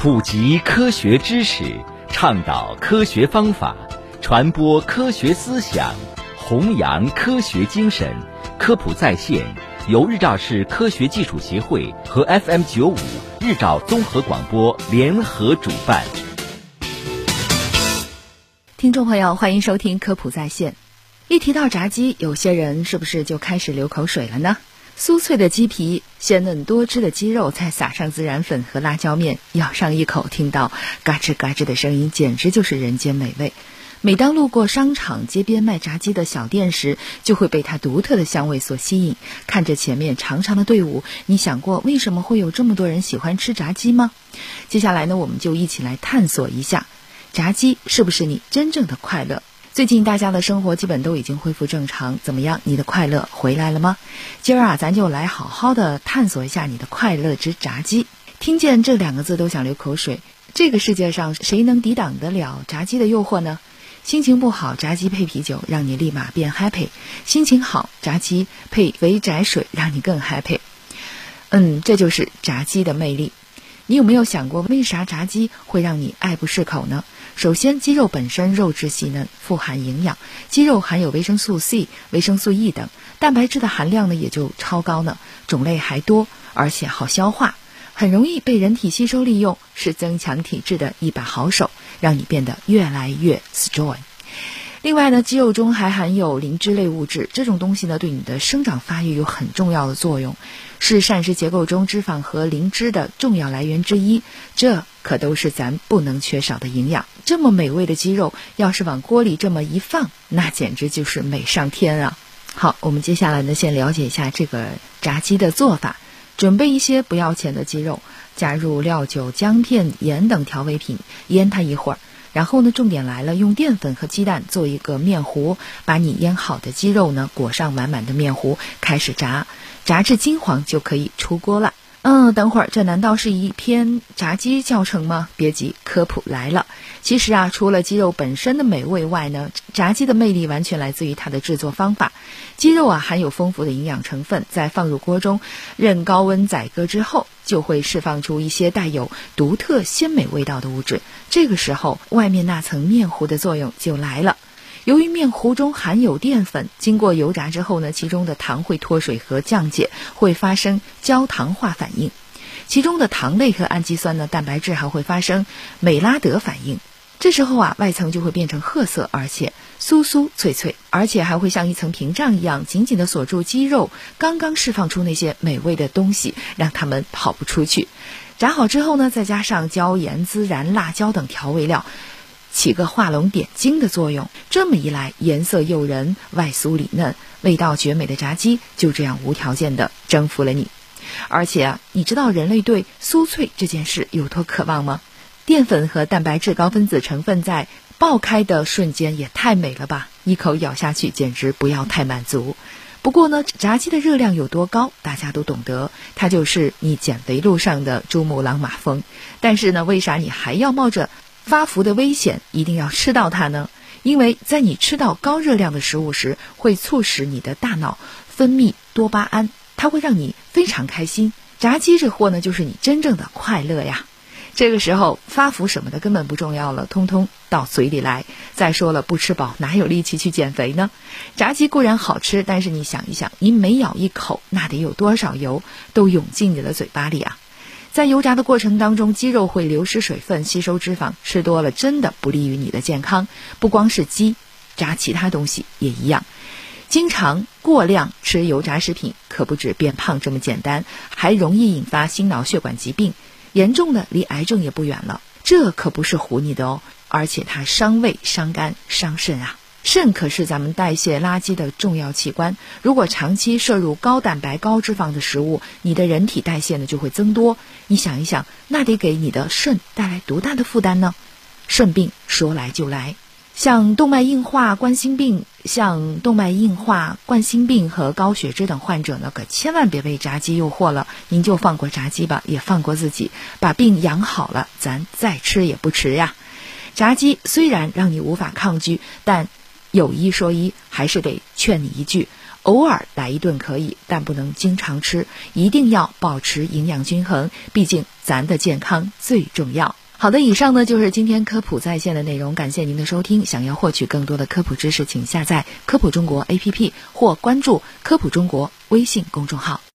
普及科学知识，倡导科学方法，传播科学思想，弘扬科学精神。科普在线由日照市科学技术协会和 FM 九五日照综合广播联合主办。听众朋友，欢迎收听科普在线。一提到炸鸡，有些人是不是就开始流口水了呢？酥脆的鸡皮，鲜嫩多汁的鸡肉，再撒上孜然粉和辣椒面，咬上一口，听到嘎吱嘎吱的声音，简直就是人间美味。每当路过商场街边卖炸鸡的小店时，就会被它独特的香味所吸引。看着前面长长的队伍，你想过为什么会有这么多人喜欢吃炸鸡吗？接下来呢，我们就一起来探索一下，炸鸡是不是你真正的快乐？最近大家的生活基本都已经恢复正常，怎么样？你的快乐回来了吗？今儿啊，咱就来好好的探索一下你的快乐之炸鸡。听见这两个字都想流口水。这个世界上谁能抵挡得了炸鸡的诱惑呢？心情不好，炸鸡配啤酒，让你立马变 happy；心情好，炸鸡配肥宅水，让你更 happy。嗯，这就是炸鸡的魅力。你有没有想过，为啥炸鸡会让你爱不释口呢？首先，鸡肉本身肉质细嫩，富含营养，鸡肉含有维生素 C、维生素 E 等，蛋白质的含量呢也就超高呢，种类还多，而且好消化，很容易被人体吸收利用，是增强体质的一把好手，让你变得越来越 strong。另外呢，鸡肉中还含有磷脂类物质，这种东西呢，对你的生长发育有很重要的作用，是膳食结构中脂肪和磷脂的重要来源之一。这可都是咱不能缺少的营养。这么美味的鸡肉，要是往锅里这么一放，那简直就是美上天啊！好，我们接下来呢，先了解一下这个炸鸡的做法。准备一些不要钱的鸡肉，加入料酒、姜片、盐等调味品，腌它一会儿。然后呢，重点来了，用淀粉和鸡蛋做一个面糊，把你腌好的鸡肉呢裹上满满的面糊，开始炸，炸至金黄就可以出锅了。嗯，等会儿，这难道是一篇炸鸡教程吗？别急，科普来了。其实啊，除了鸡肉本身的美味外呢，炸鸡的魅力完全来自于它的制作方法。鸡肉啊，含有丰富的营养成分，在放入锅中，任高温宰割之后，就会释放出一些带有独特鲜美味道的物质。这个时候，外面那层面糊的作用就来了。由于面糊中含有淀粉，经过油炸之后呢，其中的糖会脱水和降解，会发生焦糖化反应。其中的糖类和氨基酸呢，蛋白质还会发生美拉德反应。这时候啊，外层就会变成褐色，而且酥酥脆脆，而且还会像一层屏障一样紧紧地锁住鸡肉，刚刚释放出那些美味的东西，让它们跑不出去。炸好之后呢，再加上椒盐、孜然、辣椒等调味料。起个画龙点睛的作用，这么一来，颜色诱人、外酥里嫩、味道绝美的炸鸡就这样无条件的征服了你。而且啊，你知道人类对酥脆这件事有多渴望吗？淀粉和蛋白质高分子成分在爆开的瞬间也太美了吧！一口咬下去，简直不要太满足。不过呢，炸鸡的热量有多高，大家都懂得，它就是你减肥路上的珠穆朗玛峰。但是呢，为啥你还要冒着？发福的危险一定要吃到它呢，因为在你吃到高热量的食物时，会促使你的大脑分泌多巴胺，它会让你非常开心。炸鸡这货呢，就是你真正的快乐呀。这个时候发福什么的根本不重要了，通通到嘴里来。再说了，不吃饱哪有力气去减肥呢？炸鸡固然好吃，但是你想一想，你每咬一口，那得有多少油都涌进你的嘴巴里啊！在油炸的过程当中，鸡肉会流失水分，吸收脂肪，吃多了真的不利于你的健康。不光是鸡，炸其他东西也一样。经常过量吃油炸食品，可不止变胖这么简单，还容易引发心脑血管疾病，严重的离癌症也不远了。这可不是唬你的哦，而且它伤胃、伤肝、伤肾啊。肾可是咱们代谢垃圾的重要器官，如果长期摄入高蛋白、高脂肪的食物，你的人体代谢呢就会增多。你想一想，那得给你的肾带来多大的负担呢？肾病说来就来，像动脉硬化、冠心病、像动脉硬化、冠心病和高血脂等患者呢，可千万别被炸鸡诱惑了。您就放过炸鸡吧，也放过自己，把病养好了，咱再吃也不迟呀。炸鸡虽然让你无法抗拒，但有一说一，还是得劝你一句：偶尔来一顿可以，但不能经常吃，一定要保持营养均衡，毕竟咱的健康最重要。好的，以上呢就是今天科普在线的内容，感谢您的收听。想要获取更多的科普知识，请下载科普中国 APP 或关注科普中国微信公众号。